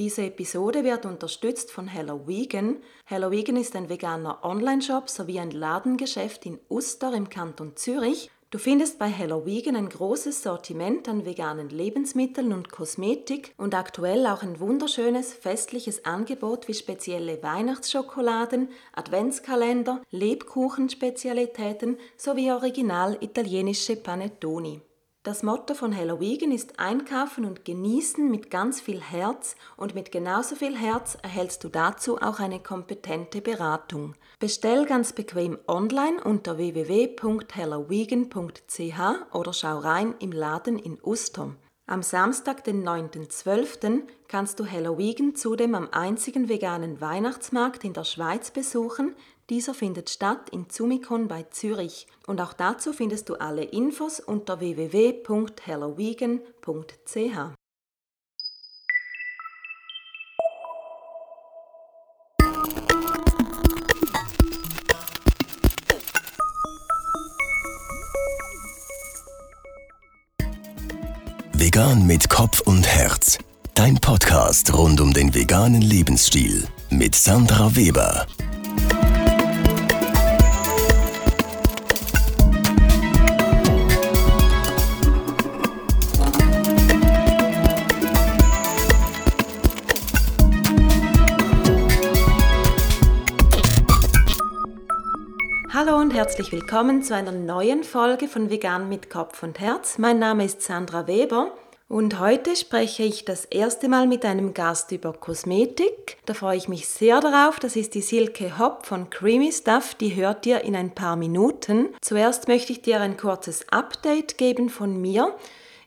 Diese Episode wird unterstützt von Hello Vegan. Hello Vegan ist ein veganer Online-Shop sowie ein Ladengeschäft in Uster im Kanton Zürich. Du findest bei Hello Vegan ein großes Sortiment an veganen Lebensmitteln und Kosmetik und aktuell auch ein wunderschönes festliches Angebot wie spezielle Weihnachtsschokoladen, Adventskalender, Lebkuchenspezialitäten sowie original italienische Panettoni. Das Motto von Hello Vegan ist Einkaufen und Genießen mit ganz viel Herz und mit genauso viel Herz erhältst du dazu auch eine kompetente Beratung. Bestell ganz bequem online unter www.hellovegan.ch oder schau rein im Laden in Ustom. Am Samstag, den 9.12., kannst du Hello Vegan zudem am einzigen veganen Weihnachtsmarkt in der Schweiz besuchen, dieser findet statt in Zumikon bei Zürich und auch dazu findest du alle Infos unter www.hellovegan.ch. Vegan mit Kopf und Herz. Dein Podcast rund um den veganen Lebensstil mit Sandra Weber. Herzlich willkommen zu einer neuen Folge von Vegan mit Kopf und Herz. Mein Name ist Sandra Weber und heute spreche ich das erste Mal mit einem Gast über Kosmetik. Da freue ich mich sehr darauf. Das ist die Silke Hopp von Creamy Stuff. Die hört ihr in ein paar Minuten. Zuerst möchte ich dir ein kurzes Update geben von mir.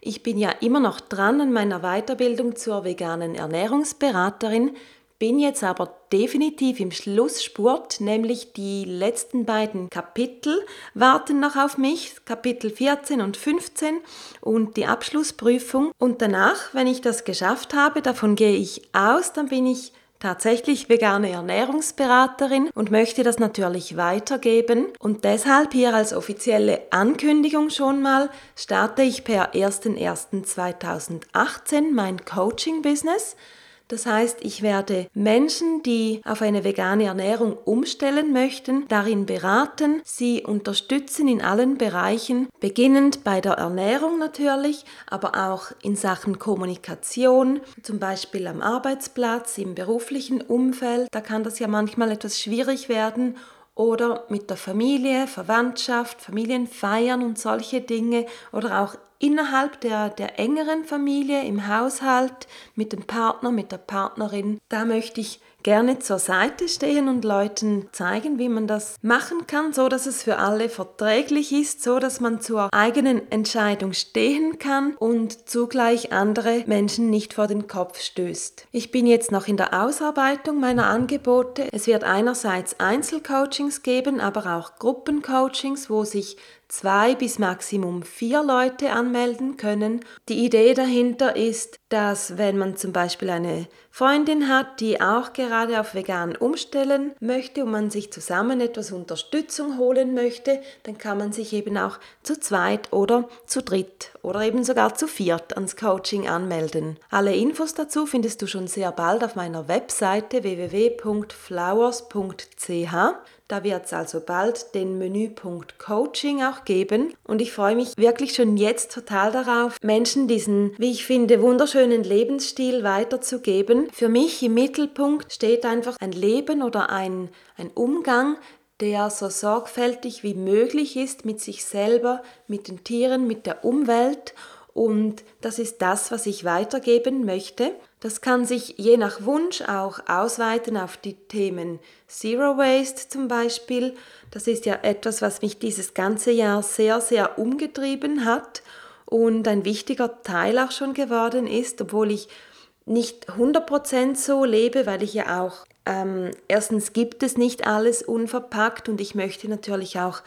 Ich bin ja immer noch dran an meiner Weiterbildung zur veganen Ernährungsberaterin bin jetzt aber definitiv im Schlussspurt, nämlich die letzten beiden Kapitel warten noch auf mich, Kapitel 14 und 15 und die Abschlussprüfung. Und danach, wenn ich das geschafft habe, davon gehe ich aus, dann bin ich tatsächlich vegane Ernährungsberaterin und möchte das natürlich weitergeben. Und deshalb hier als offizielle Ankündigung schon mal starte ich per 01.01.2018 mein Coaching-Business. Das heißt, ich werde Menschen, die auf eine vegane Ernährung umstellen möchten, darin beraten, sie unterstützen in allen Bereichen, beginnend bei der Ernährung natürlich, aber auch in Sachen Kommunikation, zum Beispiel am Arbeitsplatz, im beruflichen Umfeld. Da kann das ja manchmal etwas schwierig werden oder mit der Familie, Verwandtschaft, Familienfeiern und solche Dinge oder auch innerhalb der, der engeren Familie, im Haushalt, mit dem Partner, mit der Partnerin. Da möchte ich gerne zur Seite stehen und Leuten zeigen, wie man das machen kann, so dass es für alle verträglich ist, so dass man zur eigenen Entscheidung stehen kann und zugleich andere Menschen nicht vor den Kopf stößt. Ich bin jetzt noch in der Ausarbeitung meiner Angebote. Es wird einerseits Einzelcoachings geben, aber auch Gruppencoachings, wo sich zwei bis maximum vier Leute anmelden können. Die Idee dahinter ist, dass wenn man zum Beispiel eine Freundin hat, die auch gerade auf vegan umstellen möchte und man sich zusammen etwas Unterstützung holen möchte, dann kann man sich eben auch zu zweit oder zu dritt oder eben sogar zu viert ans Coaching anmelden. Alle Infos dazu findest du schon sehr bald auf meiner Webseite www.flowers.ch. Da wird es also bald den Menüpunkt Coaching auch geben und ich freue mich wirklich schon jetzt total darauf, Menschen diesen, wie ich finde, wunderschönen Lebensstil weiterzugeben. Für mich im Mittelpunkt steht einfach ein Leben oder ein, ein Umgang, der so sorgfältig wie möglich ist mit sich selber, mit den Tieren, mit der Umwelt und das ist das, was ich weitergeben möchte. Das kann sich je nach Wunsch auch ausweiten auf die Themen Zero Waste zum Beispiel. Das ist ja etwas, was mich dieses ganze Jahr sehr, sehr umgetrieben hat und ein wichtiger Teil auch schon geworden ist, obwohl ich nicht 100% so lebe, weil ich ja auch, ähm, erstens gibt es nicht alles unverpackt und ich möchte natürlich auch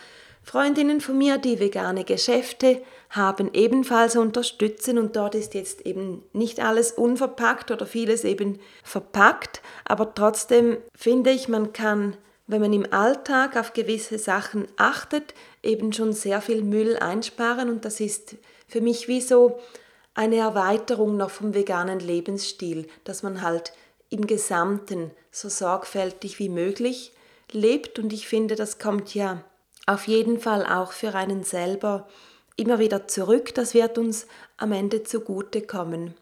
Freundinnen von mir, die vegane Geschäfte haben, ebenfalls unterstützen und dort ist jetzt eben nicht alles unverpackt oder vieles eben verpackt, aber trotzdem finde ich, man kann, wenn man im Alltag auf gewisse Sachen achtet, eben schon sehr viel Müll einsparen. Und das ist für mich wie so eine Erweiterung noch vom veganen Lebensstil, dass man halt im Gesamten so sorgfältig wie möglich lebt. Und ich finde, das kommt ja auf jeden Fall auch für einen selber immer wieder zurück, das wird uns am Ende zugute kommen.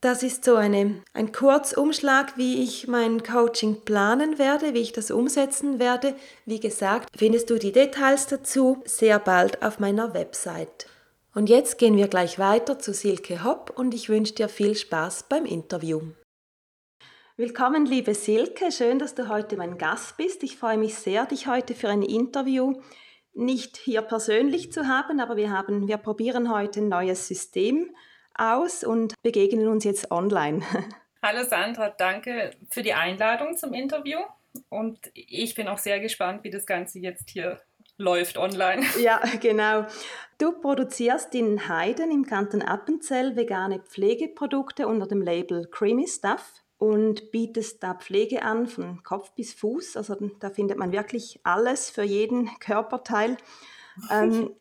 Das ist so eine, ein Kurzumschlag, wie ich mein Coaching planen werde, wie ich das umsetzen werde. Wie gesagt, findest du die Details dazu sehr bald auf meiner Website. Und jetzt gehen wir gleich weiter zu Silke Hopp und ich wünsche dir viel Spaß beim Interview. Willkommen, liebe Silke, schön, dass du heute mein Gast bist. Ich freue mich sehr, dich heute für ein Interview nicht hier persönlich zu haben, aber wir haben, wir probieren heute ein neues System aus und begegnen uns jetzt online. Hallo Sandra, danke für die Einladung zum Interview und ich bin auch sehr gespannt, wie das Ganze jetzt hier läuft online. Ja, genau. Du produzierst in Heiden im Kanton Appenzell vegane Pflegeprodukte unter dem Label Creamy Stuff und bietest da Pflege an von Kopf bis Fuß. Also da findet man wirklich alles für jeden Körperteil. ähm,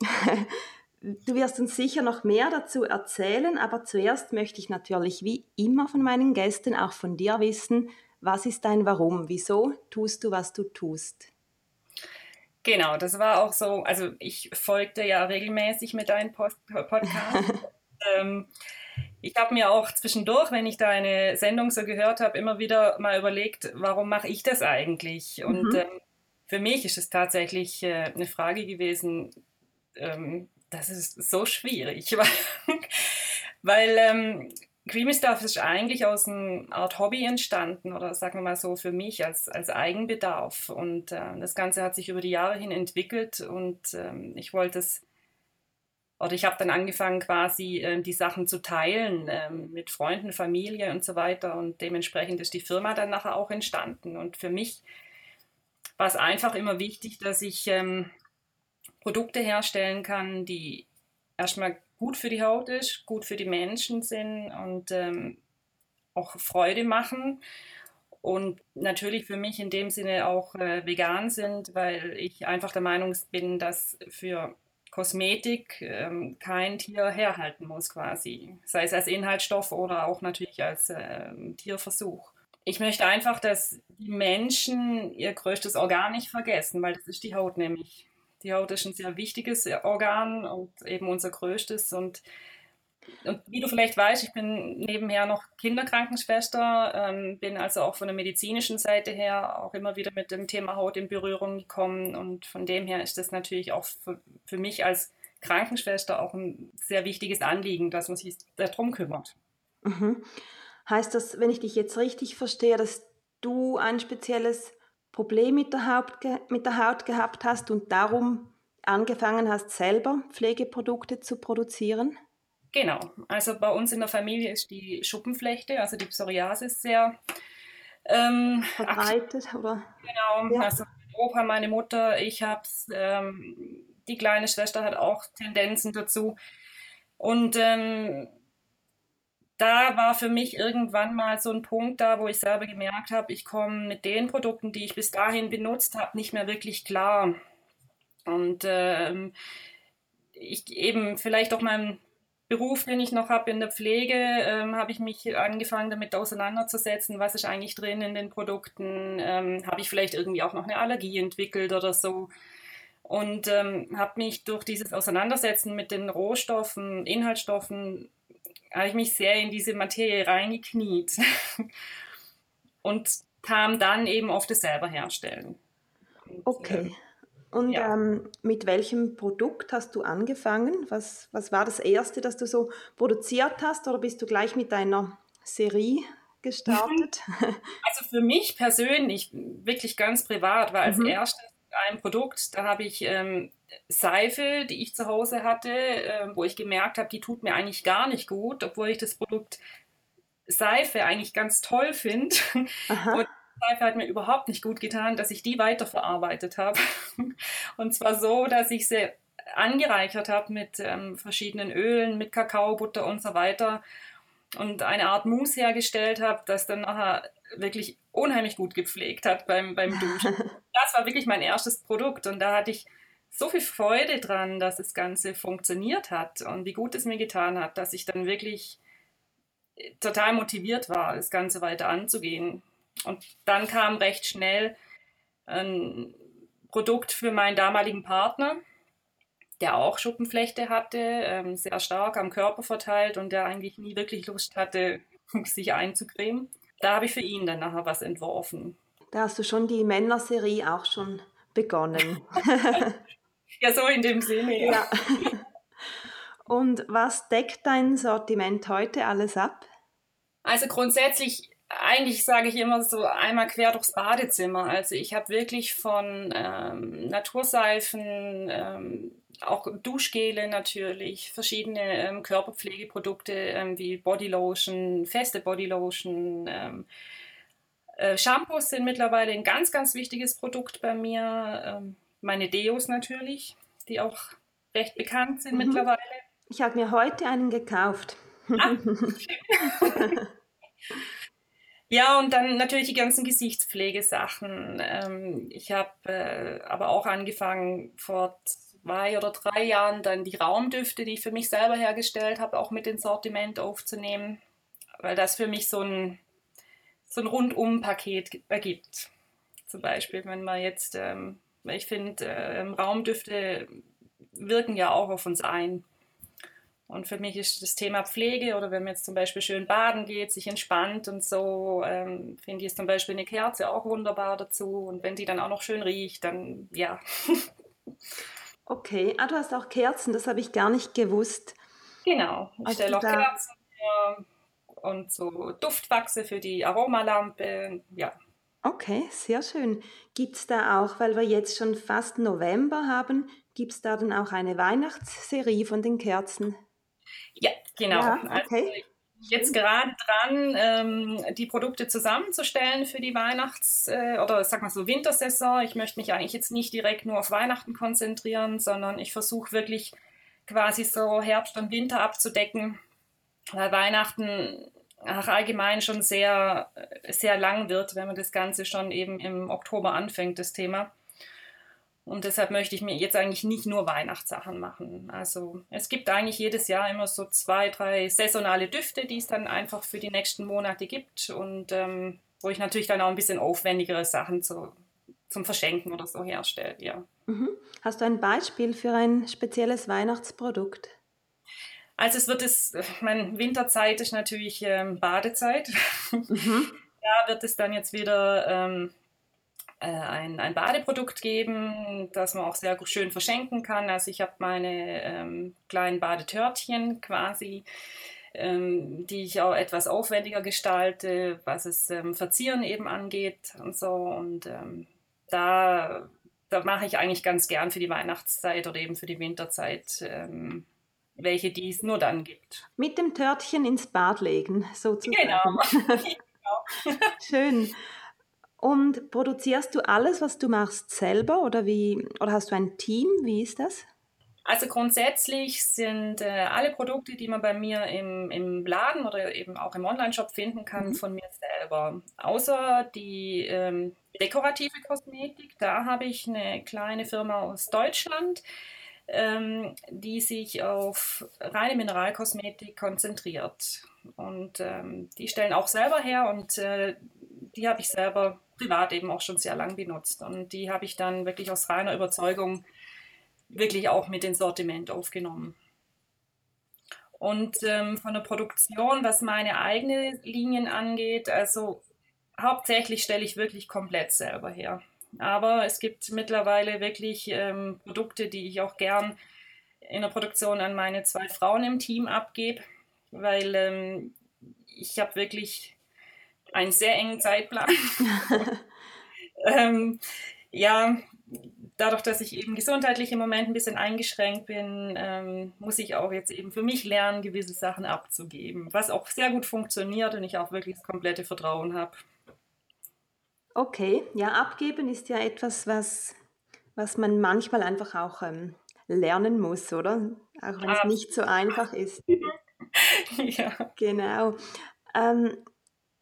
Du wirst uns sicher noch mehr dazu erzählen, aber zuerst möchte ich natürlich wie immer von meinen Gästen auch von dir wissen, was ist dein Warum? Wieso tust du, was du tust? Genau, das war auch so, also ich folgte ja regelmäßig mit deinem Post Podcast. ähm, ich habe mir auch zwischendurch, wenn ich deine Sendung so gehört habe, immer wieder mal überlegt, warum mache ich das eigentlich? Und mhm. ähm, für mich ist es tatsächlich äh, eine Frage gewesen, ähm, das ist so schwierig, weil, weil ähm, Creamy Stuff ist eigentlich aus einer Art Hobby entstanden oder sagen wir mal so für mich als, als Eigenbedarf. Und äh, das Ganze hat sich über die Jahre hin entwickelt und ähm, ich wollte es, oder ich habe dann angefangen quasi äh, die Sachen zu teilen äh, mit Freunden, Familie und so weiter und dementsprechend ist die Firma dann nachher auch entstanden. Und für mich war es einfach immer wichtig, dass ich ähm, Produkte herstellen kann, die erstmal gut für die Haut ist, gut für die Menschen sind und ähm, auch Freude machen und natürlich für mich in dem Sinne auch äh, vegan sind, weil ich einfach der Meinung bin, dass für Kosmetik ähm, kein Tier herhalten muss quasi, sei es als Inhaltsstoff oder auch natürlich als äh, Tierversuch. Ich möchte einfach, dass die Menschen ihr größtes Organ nicht vergessen, weil das ist die Haut nämlich. Die Haut ist ein sehr wichtiges Organ und eben unser größtes. Und, und wie du vielleicht weißt, ich bin nebenher noch Kinderkrankenschwester, ähm, bin also auch von der medizinischen Seite her auch immer wieder mit dem Thema Haut in Berührung gekommen. Und von dem her ist das natürlich auch für, für mich als Krankenschwester auch ein sehr wichtiges Anliegen, dass man sich darum kümmert. Mhm. Heißt das, wenn ich dich jetzt richtig verstehe, dass du ein spezielles Problem mit der, Haut, mit der Haut gehabt hast und darum angefangen hast, selber Pflegeprodukte zu produzieren? Genau. Also bei uns in der Familie ist die Schuppenflechte, also die Psoriasis sehr ähm, verbreitet, oder? Genau. Ja. Also mein Opa, meine Mutter, ich hab's. Ähm, die kleine Schwester hat auch Tendenzen dazu. Und ähm, da war für mich irgendwann mal so ein Punkt da, wo ich selber gemerkt habe, ich komme mit den Produkten, die ich bis dahin benutzt habe, nicht mehr wirklich klar. Und ähm, ich eben vielleicht auch meinem Beruf, den ich noch habe in der Pflege, ähm, habe ich mich angefangen damit auseinanderzusetzen, was ist eigentlich drin in den Produkten, ähm, habe ich vielleicht irgendwie auch noch eine Allergie entwickelt oder so. Und ähm, habe mich durch dieses Auseinandersetzen mit den Rohstoffen, Inhaltsstoffen habe ich mich sehr in diese Materie reingekniet und kam dann eben auf das selber herstellen. Okay. Und ja. ähm, mit welchem Produkt hast du angefangen? Was, was war das erste, das du so produziert hast oder bist du gleich mit deiner Serie gestartet? Also für mich persönlich, wirklich ganz privat, war als mhm. erstes ein Produkt, da habe ich ähm, Seife, die ich zu Hause hatte, äh, wo ich gemerkt habe, die tut mir eigentlich gar nicht gut, obwohl ich das Produkt Seife eigentlich ganz toll finde. Und Seife hat mir überhaupt nicht gut getan, dass ich die weiterverarbeitet habe. Und zwar so, dass ich sie angereichert habe mit ähm, verschiedenen Ölen, mit Kakaobutter und so weiter und eine Art Mousse hergestellt habe, das dann nachher wirklich unheimlich gut gepflegt hat beim, beim Duschen. das war wirklich mein erstes Produkt und da hatte ich so viel Freude dran, dass das Ganze funktioniert hat und wie gut es mir getan hat, dass ich dann wirklich total motiviert war, das Ganze weiter anzugehen. Und dann kam recht schnell ein Produkt für meinen damaligen Partner, der auch Schuppenflechte hatte, ähm, sehr stark am Körper verteilt und der eigentlich nie wirklich Lust hatte, sich einzucremen. Da habe ich für ihn dann nachher was entworfen. Da hast du schon die Männerserie auch schon begonnen. ja, so in dem Sinne. Ja. ja. Und was deckt dein Sortiment heute alles ab? Also grundsätzlich, eigentlich sage ich immer so einmal quer durchs Badezimmer. Also ich habe wirklich von ähm, Naturseifen, ähm, auch Duschgele natürlich, verschiedene ähm, Körperpflegeprodukte ähm, wie Bodylotion, feste Bodylotion. Ähm, äh, Shampoos sind mittlerweile ein ganz, ganz wichtiges Produkt bei mir. Ähm, meine Deos natürlich, die auch recht bekannt sind mhm. mittlerweile. Ich habe mir heute einen gekauft. Ah. ja, und dann natürlich die ganzen Gesichtspflegesachen. Ähm, ich habe äh, aber auch angefangen vor zwei oder drei Jahren dann die Raumdüfte, die ich für mich selber hergestellt habe, auch mit ins Sortiment aufzunehmen, weil das für mich so ein, so ein Rundum-Paket ergibt. Zum Beispiel, wenn man jetzt, ähm, ich finde, äh, Raumdüfte wirken ja auch auf uns ein. Und für mich ist das Thema Pflege oder wenn man jetzt zum Beispiel schön baden geht, sich entspannt und so, ähm, finde ich es zum Beispiel eine Kerze auch wunderbar dazu. Und wenn die dann auch noch schön riecht, dann ja. okay, ah, du hast auch Kerzen, das habe ich gar nicht gewusst. Genau, ich also stelle auch Kerzen für und so Duftwachse für die Aromalampe, ja. Okay, sehr schön. Gibt es da auch, weil wir jetzt schon fast November haben, gibt es da dann auch eine Weihnachtsserie von den Kerzen? Ja, genau. Ja, okay. Also jetzt gerade dran, ähm, die Produkte zusammenzustellen für die Weihnachts- äh, oder sag mal so Wintersaison. Ich möchte mich eigentlich jetzt nicht direkt nur auf Weihnachten konzentrieren, sondern ich versuche wirklich quasi so Herbst und Winter abzudecken, weil Weihnachten ach, allgemein schon sehr, sehr lang wird, wenn man das Ganze schon eben im Oktober anfängt, das Thema. Und deshalb möchte ich mir jetzt eigentlich nicht nur Weihnachtssachen machen. Also es gibt eigentlich jedes Jahr immer so zwei, drei saisonale Düfte, die es dann einfach für die nächsten Monate gibt und ähm, wo ich natürlich dann auch ein bisschen aufwendigere Sachen zu, zum Verschenken oder so herstelle. Ja. Mhm. Hast du ein Beispiel für ein spezielles Weihnachtsprodukt? Also es wird es, meine Winterzeit ist natürlich ähm, Badezeit. Mhm. da wird es dann jetzt wieder ähm, äh, ein, ein Badeprodukt geben, das man auch sehr schön verschenken kann. Also ich habe meine ähm, kleinen Badetörtchen quasi, ähm, die ich auch etwas aufwendiger gestalte, was es ähm, Verzieren eben angeht und so. Und ähm, da, da mache ich eigentlich ganz gern für die Weihnachtszeit oder eben für die Winterzeit ähm, welche die es nur dann gibt. Mit dem Törtchen ins Bad legen, sozusagen. Genau. genau. Schön. Und produzierst du alles, was du machst, selber oder wie oder hast du ein Team? Wie ist das? Also grundsätzlich sind äh, alle Produkte, die man bei mir im, im Laden oder eben auch im Online-Shop finden kann, mhm. von mir selber. Außer die ähm, dekorative Kosmetik, da habe ich eine kleine Firma aus Deutschland, ähm, die sich auf reine Mineralkosmetik konzentriert. Und ähm, die stellen auch selber her und äh, die habe ich selber privat eben auch schon sehr lang benutzt. Und die habe ich dann wirklich aus reiner Überzeugung wirklich auch mit ins Sortiment aufgenommen. Und ähm, von der Produktion, was meine eigene Linien angeht, also hauptsächlich stelle ich wirklich komplett selber her. Aber es gibt mittlerweile wirklich ähm, Produkte, die ich auch gern in der Produktion an meine zwei Frauen im Team abgebe, weil ähm, ich habe wirklich einen sehr engen Zeitplan. ähm, ja, dadurch, dass ich eben gesundheitlich im Moment ein bisschen eingeschränkt bin, ähm, muss ich auch jetzt eben für mich lernen, gewisse Sachen abzugeben, was auch sehr gut funktioniert und ich auch wirklich das komplette Vertrauen habe. Okay, ja, abgeben ist ja etwas, was, was man manchmal einfach auch ähm, lernen muss, oder? Auch wenn es nicht so einfach ist. ja. Genau. Ähm,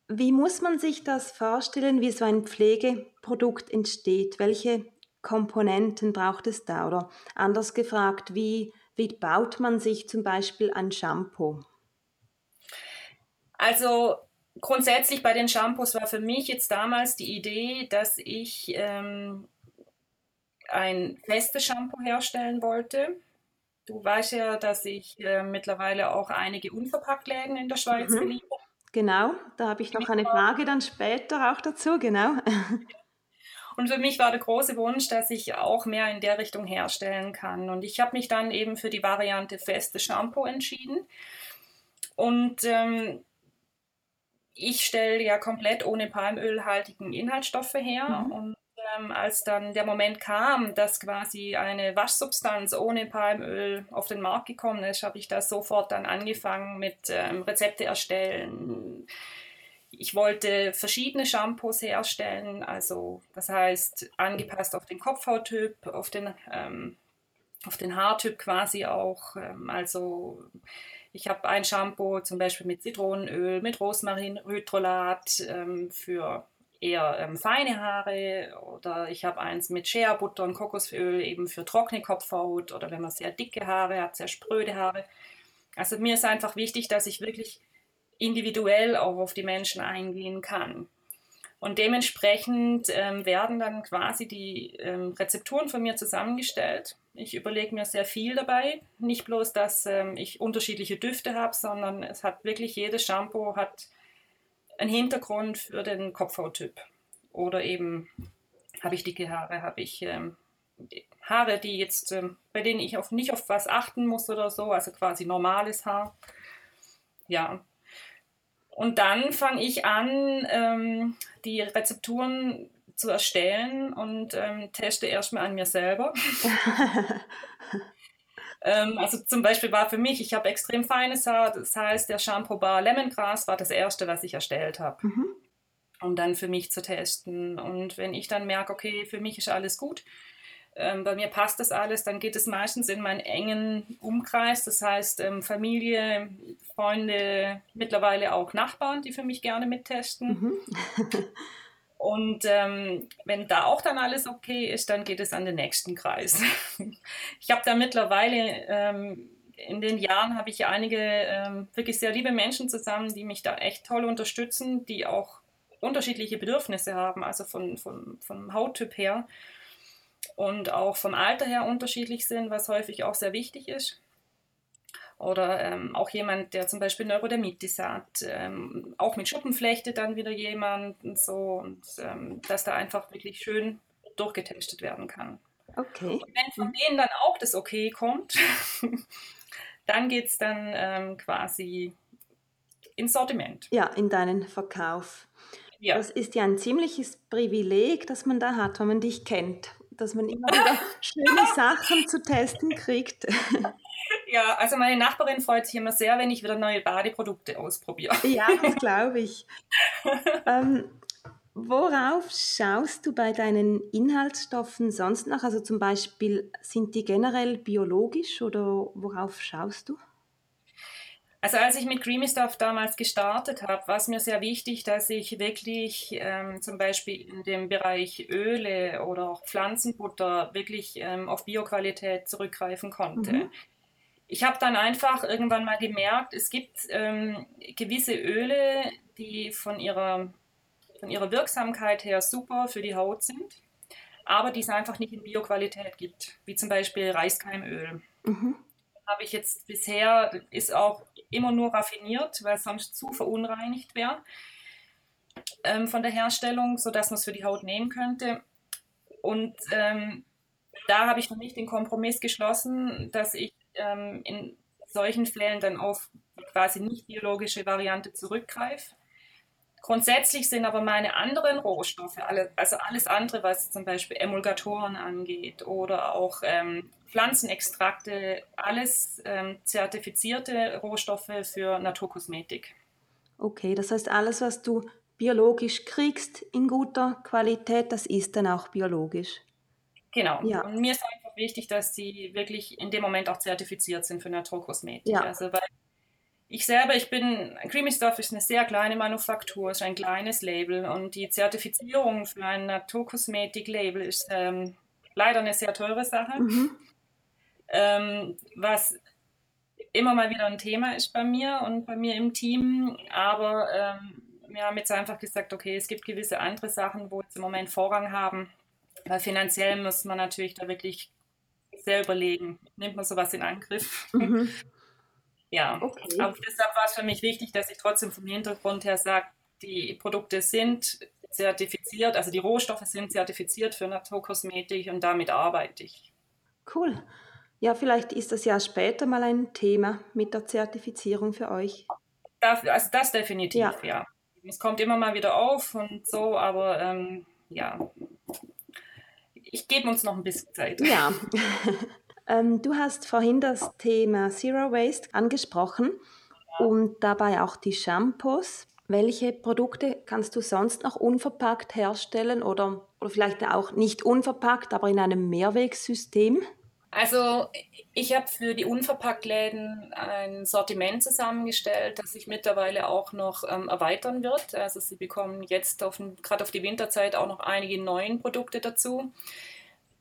wie muss man sich das vorstellen, wie so ein Pflegeprodukt entsteht? Welche Komponenten braucht es da? Oder anders gefragt, wie, wie baut man sich zum Beispiel ein Shampoo? Also grundsätzlich bei den Shampoos war für mich jetzt damals die Idee, dass ich ähm, ein festes Shampoo herstellen wollte. Du weißt ja, dass ich äh, mittlerweile auch einige Unverpacktläden in der Schweiz mhm. beliebe. Genau, da habe ich noch eine Frage dann später auch dazu, genau. Und für mich war der große Wunsch, dass ich auch mehr in der Richtung herstellen kann. Und ich habe mich dann eben für die Variante festes Shampoo entschieden. Und ähm, ich stelle ja komplett ohne palmölhaltigen Inhaltsstoffe her. Mhm. Und ähm, als dann der Moment kam, dass quasi eine Waschsubstanz ohne Palmöl auf den Markt gekommen ist, habe ich da sofort dann angefangen mit ähm, Rezepte erstellen. Ich wollte verschiedene Shampoos herstellen, also das heißt angepasst auf den Kopfhauttyp, auf den, ähm, auf den Haartyp quasi auch. Ähm, also ich habe ein Shampoo zum Beispiel mit Zitronenöl, mit Rosmarinhydrolat ähm, für eher ähm, feine Haare oder ich habe eins mit Shea Butter und Kokosöl eben für trockene Kopfhaut oder wenn man sehr dicke Haare hat, sehr spröde Haare. Also mir ist einfach wichtig, dass ich wirklich individuell auch auf die Menschen eingehen kann. Und dementsprechend ähm, werden dann quasi die ähm, Rezepturen von mir zusammengestellt. Ich überlege mir sehr viel dabei. Nicht bloß, dass ähm, ich unterschiedliche Düfte habe, sondern es hat wirklich jedes Shampoo hat einen Hintergrund für den Kopfhauttyp. Oder eben habe ich dicke Haare, habe ich ähm, Haare, die jetzt, ähm, bei denen ich auf, nicht auf was achten muss oder so, also quasi normales Haar. Ja, und dann fange ich an, ähm, die Rezepturen zu erstellen und ähm, teste erstmal an mir selber. ähm, also zum Beispiel war für mich, ich habe extrem feines Haar, das heißt, der Shampoo Bar Lemongrass war das erste, was ich erstellt habe. Mhm. Um dann für mich zu testen. Und wenn ich dann merke, okay, für mich ist alles gut, ähm, bei mir passt das alles, dann geht es meistens in meinen engen Umkreis, das heißt ähm, Familie, Freunde, mittlerweile auch Nachbarn, die für mich gerne mittesten. Mhm. Und ähm, wenn da auch dann alles okay ist, dann geht es an den nächsten Kreis. ich habe da mittlerweile ähm, in den Jahren habe ich einige ähm, wirklich sehr liebe Menschen zusammen, die mich da echt toll unterstützen, die auch unterschiedliche Bedürfnisse haben, also von, von, vom Hauttyp her und auch vom Alter her unterschiedlich sind, was häufig auch sehr wichtig ist. Oder ähm, auch jemand, der zum Beispiel Neurodermitis hat, ähm, auch mit Schuppenflechte dann wieder jemand und so, und ähm, dass da einfach wirklich schön durchgetestet werden kann. Okay. Und wenn von denen dann auch das Okay kommt, dann geht es dann ähm, quasi ins Sortiment. Ja, in deinen Verkauf. Ja. Das ist ja ein ziemliches Privileg, das man da hat, wenn man dich kennt dass man immer wieder schöne Sachen zu testen kriegt. Ja, also meine Nachbarin freut sich immer sehr, wenn ich wieder neue Badeprodukte ausprobiere. Ja, das glaube ich. ähm, worauf schaust du bei deinen Inhaltsstoffen sonst noch? Also zum Beispiel, sind die generell biologisch oder worauf schaust du? Also als ich mit Creamy Stuff damals gestartet habe, war es mir sehr wichtig, dass ich wirklich ähm, zum Beispiel in dem Bereich Öle oder auch Pflanzenbutter wirklich ähm, auf Bioqualität zurückgreifen konnte. Mhm. Ich habe dann einfach irgendwann mal gemerkt, es gibt ähm, gewisse Öle, die von ihrer, von ihrer Wirksamkeit her super für die Haut sind, aber die es einfach nicht in Bioqualität gibt, wie zum Beispiel Reiskeimöl. Mhm habe ich jetzt bisher, ist auch immer nur raffiniert, weil es sonst zu verunreinigt wäre ähm, von der Herstellung, sodass man es für die Haut nehmen könnte. Und ähm, da habe ich für mich den Kompromiss geschlossen, dass ich ähm, in solchen Fällen dann auf quasi nicht biologische Variante zurückgreife. Grundsätzlich sind aber meine anderen Rohstoffe, also alles andere, was zum Beispiel Emulgatoren angeht oder auch ähm, Pflanzenextrakte, alles ähm, zertifizierte Rohstoffe für Naturkosmetik. Okay, das heißt, alles, was du biologisch kriegst in guter Qualität, das ist dann auch biologisch. Genau. Ja. Und mir ist einfach wichtig, dass sie wirklich in dem Moment auch zertifiziert sind für Naturkosmetik. Ja. Also, weil ich selber, ich bin, Creamy Stuff ist eine sehr kleine Manufaktur, ist ein kleines Label und die Zertifizierung für ein Naturkosmetik-Label ist ähm, leider eine sehr teure Sache, mhm. ähm, was immer mal wieder ein Thema ist bei mir und bei mir im Team. Aber ähm, wir haben jetzt einfach gesagt, okay, es gibt gewisse andere Sachen, wo jetzt im Moment Vorrang haben. Weil finanziell muss man natürlich da wirklich sehr überlegen, nimmt man sowas in Angriff. Mhm. Ja, okay. aber deshalb war es für mich wichtig, dass ich trotzdem vom Hintergrund her sage, die Produkte sind zertifiziert, also die Rohstoffe sind zertifiziert für Naturkosmetik und damit arbeite ich. Cool. Ja, vielleicht ist das ja später mal ein Thema mit der Zertifizierung für euch. Das, also das definitiv, ja. ja. Es kommt immer mal wieder auf und so, aber ähm, ja, ich gebe uns noch ein bisschen Zeit. Ja. ähm, du hast vorhin das Thema Zero Waste angesprochen und dabei auch die Shampoos. Welche Produkte kannst du sonst noch unverpackt herstellen oder, oder vielleicht auch nicht unverpackt, aber in einem Mehrwegsystem? Also ich habe für die Unverpacktläden ein Sortiment zusammengestellt, das sich mittlerweile auch noch ähm, erweitern wird. Also sie bekommen jetzt gerade auf die Winterzeit auch noch einige neue Produkte dazu.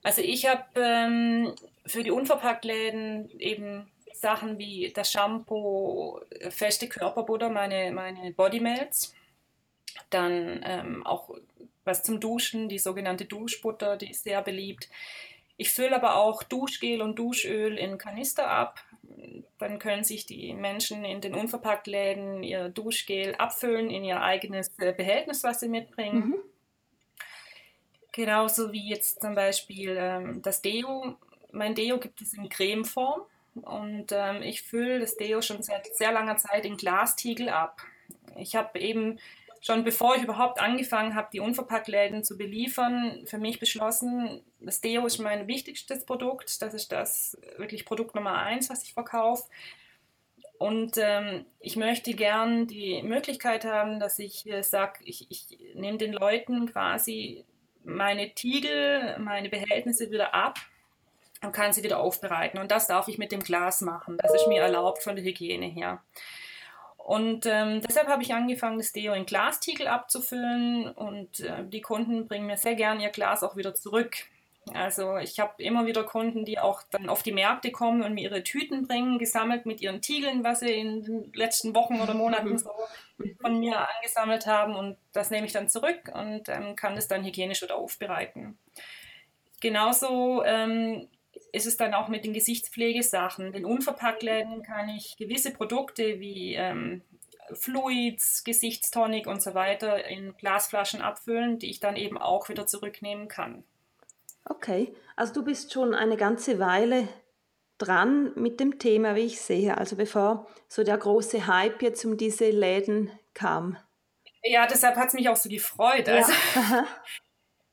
Also ich habe ähm, für die Unverpacktläden eben Sachen wie das Shampoo, feste Körperbutter, meine, meine Bodymelts. Dann ähm, auch was zum Duschen, die sogenannte Duschbutter, die ist sehr beliebt. Ich fülle aber auch Duschgel und Duschöl in Kanister ab. Dann können sich die Menschen in den Unverpacktläden ihr Duschgel abfüllen in ihr eigenes äh, Behältnis, was sie mitbringen. Mhm. Genauso wie jetzt zum Beispiel ähm, das Deo. Mein Deo gibt es in Cremeform und ähm, ich fülle das Deo schon seit sehr langer Zeit in Glastiegel ab. Ich habe eben schon bevor ich überhaupt angefangen habe, die Unverpacktläden zu beliefern, für mich beschlossen, das Deo ist mein wichtigstes Produkt. Das ist das wirklich Produkt Nummer eins, was ich verkaufe. Und ähm, ich möchte gern die Möglichkeit haben, dass ich äh, sage, ich, ich nehme den Leuten quasi meine Tiegel, meine Behältnisse wieder ab und kann sie wieder aufbereiten. Und das darf ich mit dem Glas machen. Das ist mir erlaubt von der Hygiene her. Und ähm, deshalb habe ich angefangen, das Deo in Glastiegel abzufüllen und äh, die Kunden bringen mir sehr gern ihr Glas auch wieder zurück. Also ich habe immer wieder Kunden, die auch dann auf die Märkte kommen und mir ihre Tüten bringen, gesammelt mit ihren Tiegeln, was sie in den letzten Wochen oder Monaten so von mir angesammelt haben. Und das nehme ich dann zurück und ähm, kann das dann hygienisch wieder aufbereiten. Genauso ähm, ist es dann auch mit den Gesichtspflegesachen. Den Unverpacktläden kann ich gewisse Produkte wie ähm, Fluids, Gesichtstonic und so weiter in Glasflaschen abfüllen, die ich dann eben auch wieder zurücknehmen kann. Okay, also du bist schon eine ganze Weile dran mit dem Thema, wie ich sehe, also bevor so der große Hype jetzt um diese Läden kam. Ja, deshalb hat es mich auch so gefreut. Ja. Also,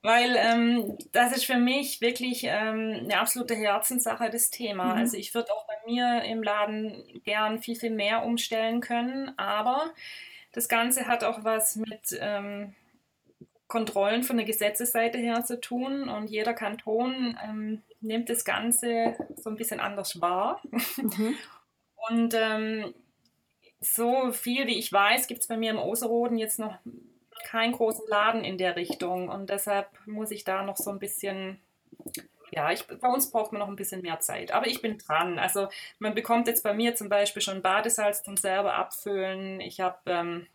weil ähm, das ist für mich wirklich ähm, eine absolute Herzenssache, das Thema. Mhm. Also ich würde auch bei mir im Laden gern viel, viel mehr umstellen können, aber das Ganze hat auch was mit ähm, Kontrollen von der Gesetzesseite her zu tun und jeder Kanton ähm, nimmt das Ganze so ein bisschen anders wahr. Mhm. Und ähm, so viel wie ich weiß, gibt es bei mir im Oseroden jetzt noch keinen großen Laden in der Richtung und deshalb muss ich da noch so ein bisschen, ja, ich, bei uns braucht man noch ein bisschen mehr Zeit, aber ich bin dran. Also man bekommt jetzt bei mir zum Beispiel schon Badesalz zum selber abfüllen. Ich habe ähm,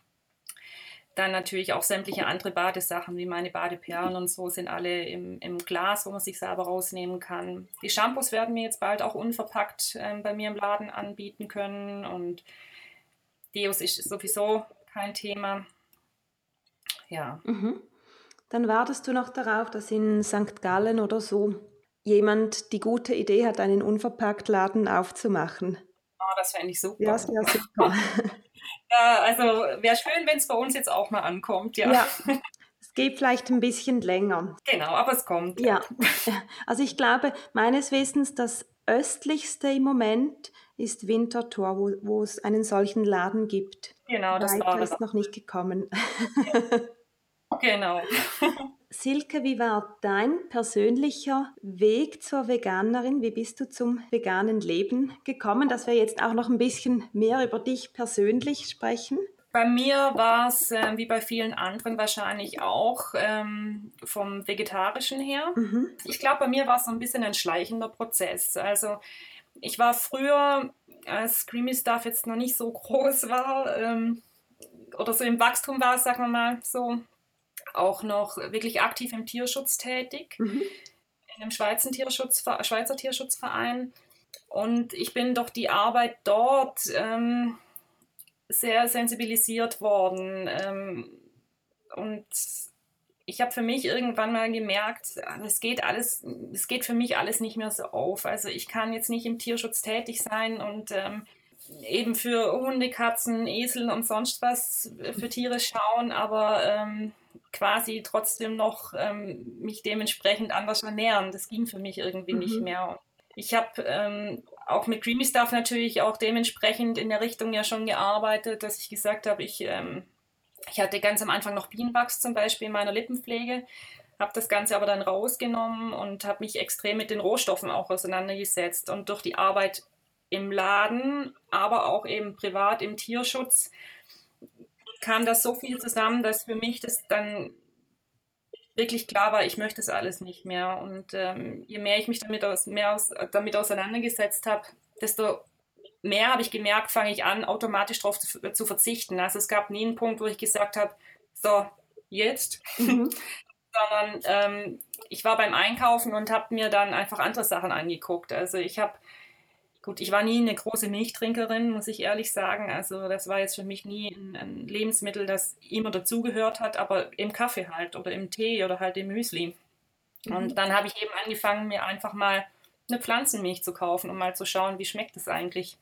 dann natürlich auch sämtliche andere Badesachen wie meine Badeperlen und so sind alle im, im Glas, wo man sich selber rausnehmen kann. Die Shampoos werden mir jetzt bald auch unverpackt ähm, bei mir im Laden anbieten können und Deos ist sowieso kein Thema ja. Mhm. Dann wartest du noch darauf, dass in St. Gallen oder so jemand die gute Idee hat, einen Unverpacktladen aufzumachen. Oh, das fände ich super. Ja, das wäre super. ja, also wäre schön, wenn es bei uns jetzt auch mal ankommt, ja. ja. Es geht vielleicht ein bisschen länger. Genau, aber es kommt. Ja, also ich glaube, meines Wissens das östlichste im Moment ist Winterthur, wo, wo es einen solchen Laden gibt. Genau, das Weiter war ist noch nicht gekommen. Ja. Genau. Silke, wie war dein persönlicher Weg zur Veganerin? Wie bist du zum veganen Leben gekommen, dass wir jetzt auch noch ein bisschen mehr über dich persönlich sprechen? bei mir war es, äh, wie bei vielen anderen wahrscheinlich auch, ähm, vom Vegetarischen her. Mhm. Ich glaube, bei mir war es so ein bisschen ein schleichender Prozess. Also ich war früher, als Creamy Stuff jetzt noch nicht so groß war, ähm, oder so im Wachstum war, sagen wir mal so, auch noch wirklich aktiv im Tierschutz tätig, mhm. in einem Schweizer, Tierschutz, Schweizer Tierschutzverein. Und ich bin durch die Arbeit dort ähm, sehr sensibilisiert worden. Ähm, und ich habe für mich irgendwann mal gemerkt, es geht alles, es geht für mich alles nicht mehr so auf. Also ich kann jetzt nicht im Tierschutz tätig sein und ähm, eben für Hunde, Katzen, Esel und sonst was für Tiere schauen, aber ähm, quasi trotzdem noch ähm, mich dementsprechend anders ernähren. Das ging für mich irgendwie mhm. nicht mehr. Ich habe ähm, auch mit Creamy Stuff natürlich auch dementsprechend in der Richtung ja schon gearbeitet, dass ich gesagt habe, ich, ähm, ich hatte ganz am Anfang noch Bienenwachs zum Beispiel in meiner Lippenpflege, habe das Ganze aber dann rausgenommen und habe mich extrem mit den Rohstoffen auch auseinandergesetzt. Und durch die Arbeit im Laden, aber auch eben privat im Tierschutz, kam das so viel zusammen, dass für mich das dann wirklich klar war, ich möchte das alles nicht mehr. Und ähm, je mehr ich mich damit, aus, mehr aus, damit auseinandergesetzt habe, desto mehr habe ich gemerkt, fange ich an, automatisch darauf zu, zu, verzichten. Also es gab nie einen Punkt, wo ich gesagt habe, so, jetzt. Mhm. Sondern ähm, ich war beim Einkaufen und habe mir dann einfach andere Sachen angeguckt. Also ich habe Gut, ich war nie eine große Milchtrinkerin, muss ich ehrlich sagen. Also das war jetzt für mich nie ein, ein Lebensmittel, das immer dazugehört hat, aber im Kaffee halt oder im Tee oder halt im Müsli. Mhm. Und dann habe ich eben angefangen, mir einfach mal eine Pflanzenmilch zu kaufen, um mal zu schauen, wie schmeckt es eigentlich.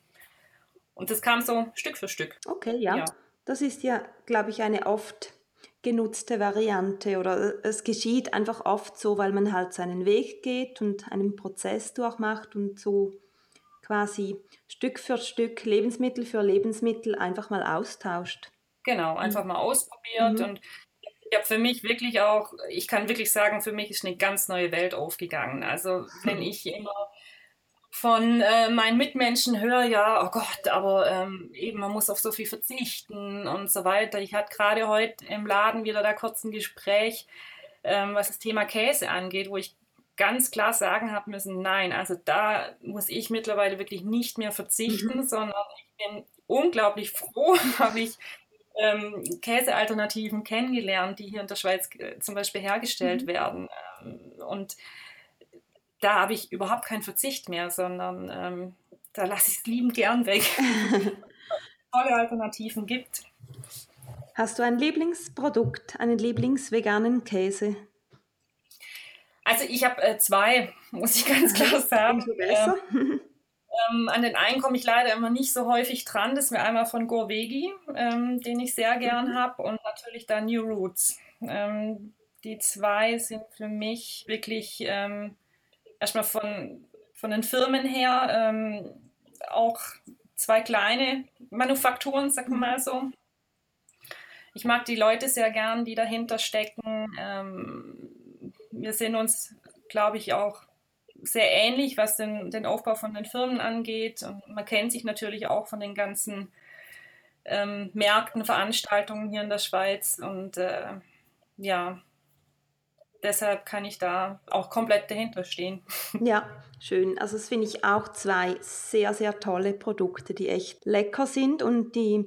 Und das kam so Stück für Stück. Okay, ja. ja. Das ist ja, glaube ich, eine oft genutzte Variante oder es geschieht einfach oft so, weil man halt seinen Weg geht und einen Prozess durchmacht und so quasi Stück für Stück, Lebensmittel für Lebensmittel einfach mal austauscht. Genau, einfach mal ausprobiert mhm. und ich habe für mich wirklich auch, ich kann wirklich sagen, für mich ist eine ganz neue Welt aufgegangen. Also wenn ich immer von äh, meinen Mitmenschen höre, ja, oh Gott, aber ähm, eben man muss auf so viel verzichten und so weiter. Ich hatte gerade heute im Laden wieder da kurz ein Gespräch, ähm, was das Thema Käse angeht, wo ich ganz klar sagen habe müssen, nein, also da muss ich mittlerweile wirklich nicht mehr verzichten, mhm. sondern ich bin unglaublich froh, habe ich ähm, Käsealternativen kennengelernt, die hier in der Schweiz äh, zum Beispiel hergestellt mhm. werden. Ähm, und da habe ich überhaupt keinen Verzicht mehr, sondern ähm, da lasse ich es liebend gern weg. tolle Alternativen gibt. Hast du ein Lieblingsprodukt, einen Lieblingsveganen Käse? Also ich habe äh, zwei, muss ich ganz klar sagen. Ähm, ähm, an den einen komme ich leider immer nicht so häufig dran. Das wäre einmal von Gorvegi, ähm, den ich sehr gern mhm. habe, und natürlich dann New Roots. Ähm, die zwei sind für mich wirklich ähm, erstmal von, von den Firmen her auch zwei kleine Manufakturen, sagen wir mal so. Ich mag die Leute sehr gern, die dahinter stecken. Ähm, wir sehen uns, glaube ich, auch sehr ähnlich, was den, den Aufbau von den Firmen angeht. Und man kennt sich natürlich auch von den ganzen ähm, Märkten, Veranstaltungen hier in der Schweiz. Und äh, ja, deshalb kann ich da auch komplett dahinter stehen. Ja, schön. Also das finde ich auch zwei sehr, sehr tolle Produkte, die echt lecker sind und die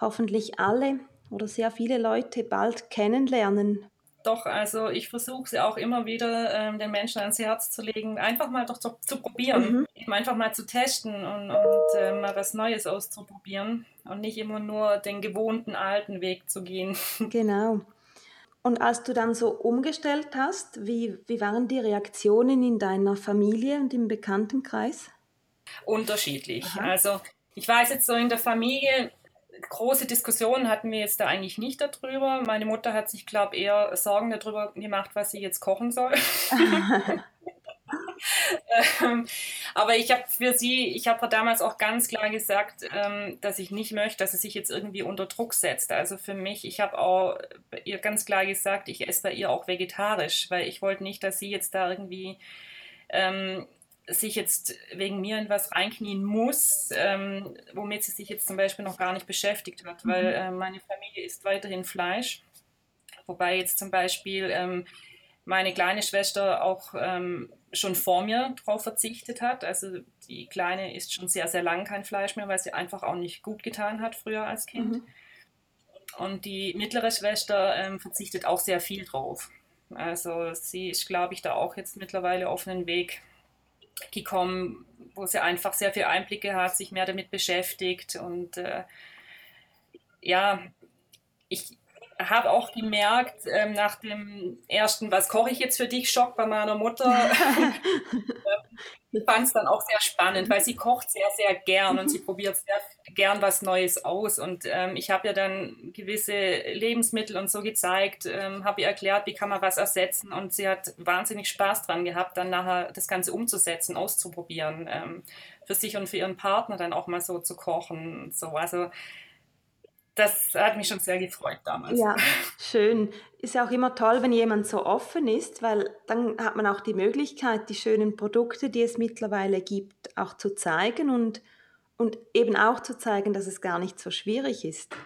hoffentlich alle oder sehr viele Leute bald kennenlernen doch, also ich versuche sie auch immer wieder ähm, den Menschen ans Herz zu legen, einfach mal doch zu, zu probieren, mhm. eben einfach mal zu testen und, und äh, mal was Neues auszuprobieren und nicht immer nur den gewohnten alten Weg zu gehen. Genau. Und als du dann so umgestellt hast, wie, wie waren die Reaktionen in deiner Familie und im Bekanntenkreis? Unterschiedlich. Aha. Also ich weiß jetzt so in der Familie, große Diskussionen hatten wir jetzt da eigentlich nicht darüber. Meine Mutter hat sich, glaube ich, eher Sorgen darüber gemacht, was sie jetzt kochen soll. ähm, aber ich habe für sie, ich habe damals auch ganz klar gesagt, ähm, dass ich nicht möchte, dass sie sich jetzt irgendwie unter Druck setzt. Also für mich, ich habe auch ihr ganz klar gesagt, ich esse bei ihr auch vegetarisch, weil ich wollte nicht, dass sie jetzt da irgendwie ähm, sich jetzt wegen mir in was reinknien muss, ähm, womit sie sich jetzt zum Beispiel noch gar nicht beschäftigt hat, mhm. weil äh, meine Familie isst weiterhin Fleisch. Wobei jetzt zum Beispiel ähm, meine kleine Schwester auch ähm, schon vor mir darauf verzichtet hat. Also die Kleine isst schon sehr, sehr lang kein Fleisch mehr, weil sie einfach auch nicht gut getan hat früher als Kind. Mhm. Und die mittlere Schwester ähm, verzichtet auch sehr viel drauf. Also sie ist, glaube ich, da auch jetzt mittlerweile auf einen Weg gekommen, wo sie einfach sehr viel Einblicke hat, sich mehr damit beschäftigt. Und äh, ja, ich habe auch gemerkt, ähm, nach dem ersten, was koche ich jetzt für dich, Schock bei meiner Mutter, ich fand es dann auch sehr spannend, weil sie kocht sehr, sehr gern und sie probiert sehr gern was Neues aus. Und ähm, ich habe ja dann gewisse Lebensmittel und so gezeigt, ähm, habe ihr erklärt, wie kann man was ersetzen. Und sie hat wahnsinnig Spaß dran gehabt, dann nachher das Ganze umzusetzen, auszuprobieren, ähm, für sich und für ihren Partner dann auch mal so zu kochen. So. Also das hat mich schon sehr gefreut damals. Ja, schön. Ist ja auch immer toll, wenn jemand so offen ist, weil dann hat man auch die Möglichkeit, die schönen Produkte, die es mittlerweile gibt, auch zu zeigen und, und eben auch zu zeigen, dass es gar nicht so schwierig ist.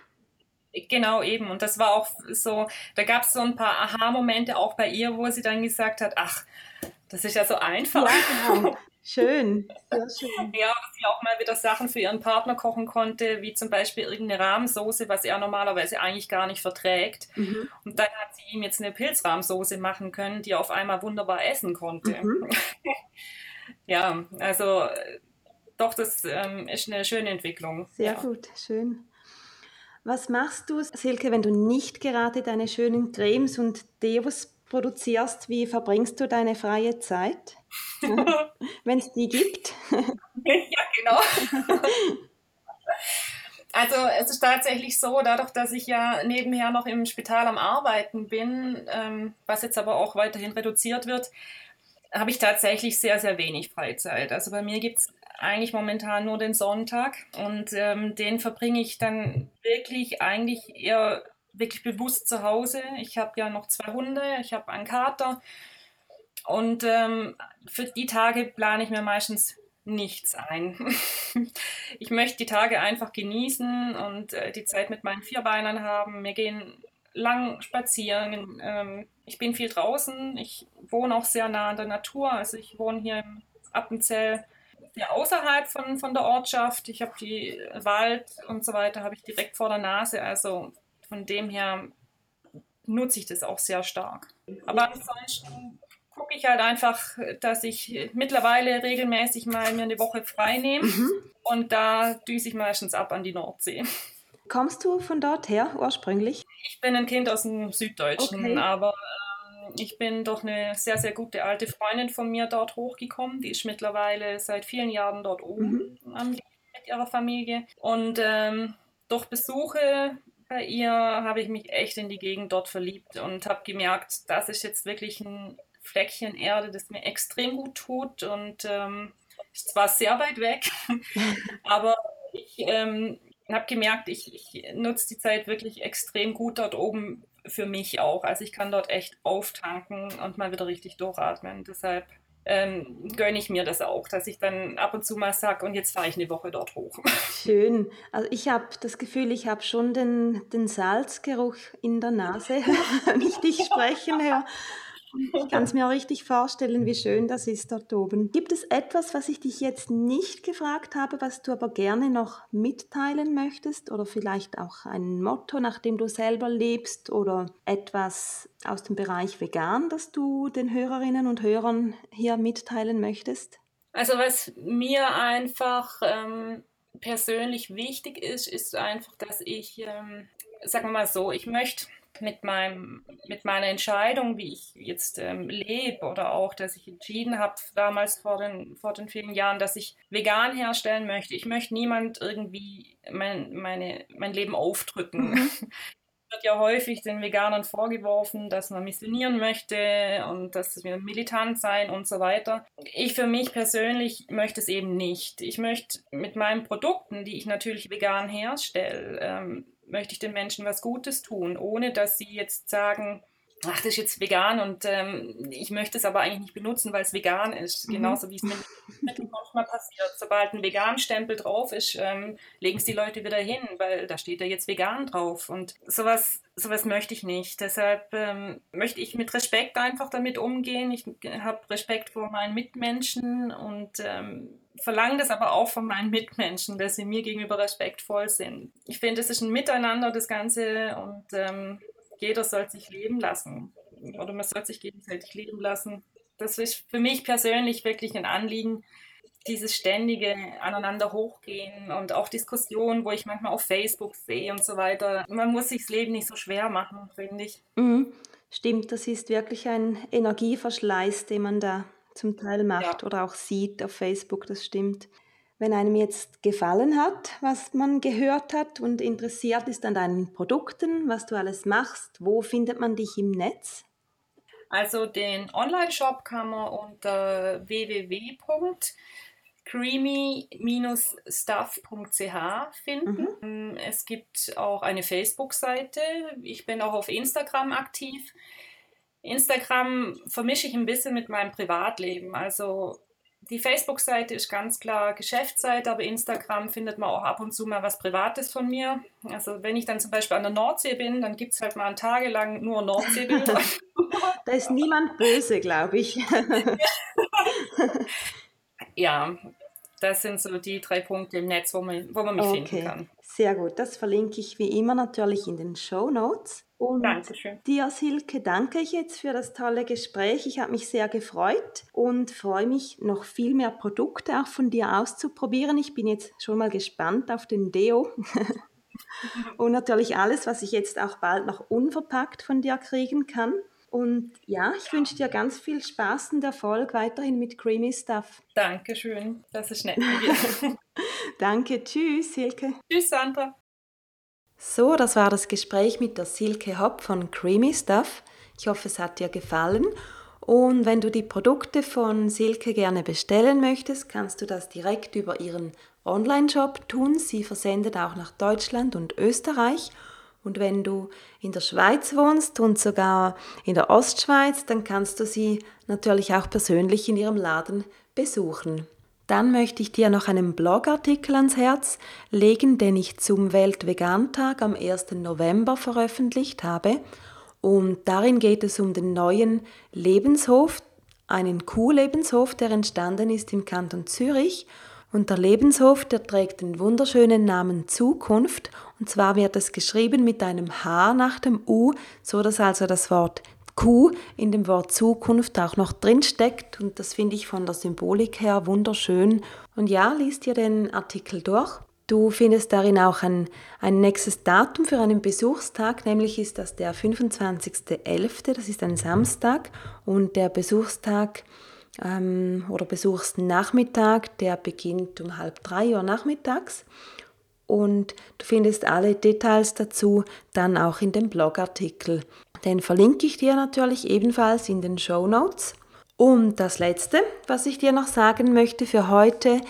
Genau, eben. Und das war auch so, da gab es so ein paar Aha-Momente auch bei ihr, wo sie dann gesagt hat, ach, das ist ja so einfach. Ja, genau. Schön, sehr schön. Ja, dass sie auch mal wieder Sachen für ihren Partner kochen konnte, wie zum Beispiel irgendeine Rahmsoße, was er normalerweise eigentlich gar nicht verträgt. Mhm. Und dann hat sie ihm jetzt eine Pilzrahmsoße machen können, die er auf einmal wunderbar essen konnte. Mhm. ja, also doch, das ähm, ist eine schöne Entwicklung. Sehr ja. gut, schön. Was machst du, Silke, wenn du nicht gerade deine schönen Cremes und Deos produzierst? Wie verbringst du deine freie Zeit? Wenn es die gibt. ja, genau. Also es ist tatsächlich so, dadurch, dass ich ja nebenher noch im Spital am Arbeiten bin, ähm, was jetzt aber auch weiterhin reduziert wird, habe ich tatsächlich sehr, sehr wenig Freizeit. Also bei mir gibt es eigentlich momentan nur den Sonntag und ähm, den verbringe ich dann wirklich eigentlich eher wirklich bewusst zu Hause. Ich habe ja noch zwei Hunde, ich habe einen Kater und ähm, für die Tage plane ich mir meistens nichts ein. ich möchte die Tage einfach genießen und äh, die Zeit mit meinen Vierbeinern haben. Wir gehen lang spazieren. Ähm, ich bin viel draußen. Ich wohne auch sehr nah an der Natur. Also ich wohne hier im Appenzell ja, außerhalb von, von der Ortschaft. Ich habe die Wald und so weiter, habe ich direkt vor der Nase. Also von dem her nutze ich das auch sehr stark. Aber ansonsten gucke ich halt einfach, dass ich mittlerweile regelmäßig mal mir eine Woche frei nehme mhm. und da düse ich meistens ab an die Nordsee. Kommst du von dort her ursprünglich? Ich bin ein Kind aus dem Süddeutschen, okay. aber ähm, ich bin durch eine sehr, sehr gute alte Freundin von mir dort hochgekommen. Die ist mittlerweile seit vielen Jahren dort oben mhm. mit ihrer Familie. Und ähm, durch Besuche bei ihr habe ich mich echt in die Gegend dort verliebt und habe gemerkt, das ist jetzt wirklich ein Fleckchen Erde, das mir extrem gut tut und ähm, ist zwar sehr weit weg, aber ich ähm, habe gemerkt, ich, ich nutze die Zeit wirklich extrem gut dort oben für mich auch. Also ich kann dort echt auftanken und mal wieder richtig durchatmen. Deshalb ähm, gönne ich mir das auch, dass ich dann ab und zu mal sage, und jetzt fahre ich eine Woche dort hoch. Schön. Also ich habe das Gefühl, ich habe schon den, den Salzgeruch in der Nase, wenn ich dich sprechen höre. Ich kann es mir richtig vorstellen, wie schön das ist dort oben. Gibt es etwas, was ich dich jetzt nicht gefragt habe, was du aber gerne noch mitteilen möchtest? Oder vielleicht auch ein Motto, nach dem du selber lebst? Oder etwas aus dem Bereich vegan, das du den Hörerinnen und Hörern hier mitteilen möchtest? Also was mir einfach ähm, persönlich wichtig ist, ist einfach, dass ich, ähm, sagen wir mal so, ich möchte mit, meinem, mit meiner Entscheidung, wie ich jetzt ähm, lebe oder auch, dass ich entschieden habe, damals vor den, vor den vielen Jahren, dass ich vegan herstellen möchte. Ich möchte niemand irgendwie mein, meine, mein Leben aufdrücken. Mhm. wird ja häufig den Veganern vorgeworfen, dass man missionieren möchte und dass wir militant sein und so weiter. Ich für mich persönlich möchte es eben nicht. Ich möchte mit meinen Produkten, die ich natürlich vegan herstelle, ähm, möchte ich den Menschen was Gutes tun, ohne dass sie jetzt sagen, ach, das ist jetzt vegan und ähm, ich möchte es aber eigentlich nicht benutzen, weil es vegan ist. Mhm. Genauso wie es mit Mitteln manchmal passiert. Sobald ein Vegan-Stempel drauf ist, ähm, legen es die Leute wieder hin, weil da steht ja jetzt vegan drauf. Und sowas, sowas möchte ich nicht. Deshalb ähm, möchte ich mit Respekt einfach damit umgehen. Ich habe Respekt vor meinen Mitmenschen und ähm, verlange das aber auch von meinen Mitmenschen, dass sie mir gegenüber respektvoll sind. Ich finde, es ist ein Miteinander, das Ganze, und ähm, jeder soll sich leben lassen oder man soll sich gegenseitig leben lassen. Das ist für mich persönlich wirklich ein Anliegen, dieses ständige aneinander hochgehen und auch Diskussionen, wo ich manchmal auf Facebook sehe und so weiter. Man muss sich das Leben nicht so schwer machen, finde ich. Mhm. Stimmt, das ist wirklich ein Energieverschleiß, den man da zum Teil macht ja. oder auch sieht auf Facebook, das stimmt. Wenn einem jetzt gefallen hat, was man gehört hat und interessiert ist an deinen Produkten, was du alles machst, wo findet man dich im Netz? Also den Online-Shop kann man unter www.creamy-stuff.ch finden. Mhm. Es gibt auch eine Facebook-Seite. Ich bin auch auf Instagram aktiv. Instagram vermische ich ein bisschen mit meinem Privatleben. Also die Facebook-Seite ist ganz klar Geschäftsseite, aber Instagram findet man auch ab und zu mal was Privates von mir. Also wenn ich dann zum Beispiel an der Nordsee bin, dann gibt es halt mal tagelang nur Nordseebilder. da ist niemand böse, glaube ich. ja, das sind so die drei Punkte im Netz, wo man, wo man mich okay. finden kann. Sehr gut, das verlinke ich wie immer natürlich in den Show Notes. Und Dankeschön. dir, Silke, danke ich jetzt für das tolle Gespräch. Ich habe mich sehr gefreut und freue mich, noch viel mehr Produkte auch von dir auszuprobieren. Ich bin jetzt schon mal gespannt auf den Deo. und natürlich alles, was ich jetzt auch bald noch unverpackt von dir kriegen kann. Und ja, ich wünsche dir ganz viel Spaß und Erfolg weiterhin mit Creamy Stuff. Dankeschön, das ist nett. Danke, tschüss, Silke. Tschüss, Sandra. So, das war das Gespräch mit der Silke Hopp von Creamy Stuff. Ich hoffe, es hat dir gefallen. Und wenn du die Produkte von Silke gerne bestellen möchtest, kannst du das direkt über ihren Online-Shop tun. Sie versendet auch nach Deutschland und Österreich. Und wenn du in der Schweiz wohnst und sogar in der Ostschweiz, dann kannst du sie natürlich auch persönlich in ihrem Laden besuchen. Dann möchte ich dir noch einen Blogartikel ans Herz legen, den ich zum Weltvegan-Tag am 1. November veröffentlicht habe. Und darin geht es um den neuen Lebenshof, einen Kuhlebenshof, der entstanden ist im Kanton Zürich. Und der Lebenshof, der trägt den wunderschönen Namen Zukunft. Und zwar wird es geschrieben mit einem H nach dem U, so dass also das Wort Q in dem Wort Zukunft auch noch drin steckt und das finde ich von der Symbolik her wunderschön. Und ja, liest dir den Artikel durch. Du findest darin auch ein, ein nächstes Datum für einen Besuchstag, nämlich ist das der 25.11., das ist ein Samstag und der Besuchstag ähm, oder Besuchsnachmittag, der beginnt um halb drei Uhr nachmittags und du findest alle Details dazu dann auch in dem Blogartikel. Den verlinke ich dir natürlich ebenfalls in den Show Notes. Und das Letzte, was ich dir noch sagen möchte für heute,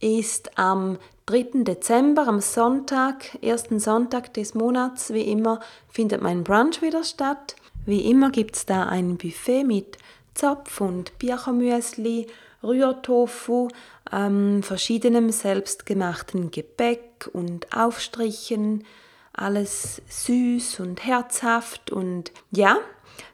ist am 3. Dezember, am Sonntag, ersten Sonntag des Monats, wie immer, findet mein Brunch wieder statt. Wie immer gibt es da ein Buffet mit Zopf und Birchermüsli, Rührtofu, ähm, verschiedenem selbstgemachten Gebäck und Aufstrichen, alles süß und herzhaft und ja,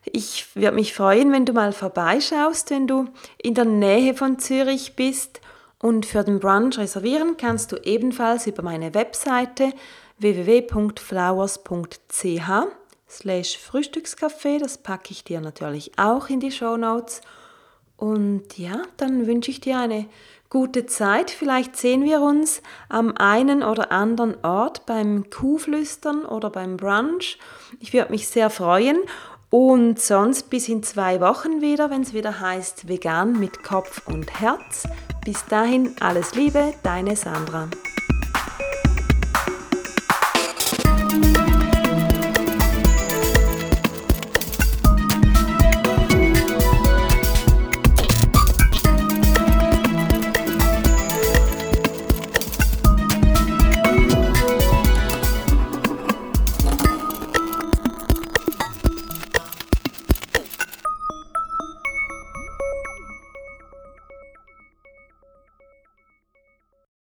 ich würde mich freuen, wenn du mal vorbeischaust, wenn du in der Nähe von Zürich bist. Und für den Brunch reservieren kannst du ebenfalls über meine Webseite www.flowers.ch slash Frühstückscafé. Das packe ich dir natürlich auch in die Show Notes. Und ja, dann wünsche ich dir eine gute Zeit. Vielleicht sehen wir uns am einen oder anderen Ort beim Kuhflüstern oder beim Brunch. Ich würde mich sehr freuen. Und sonst bis in zwei Wochen wieder, wenn es wieder heißt Vegan mit Kopf und Herz. Bis dahin alles Liebe, deine Sandra.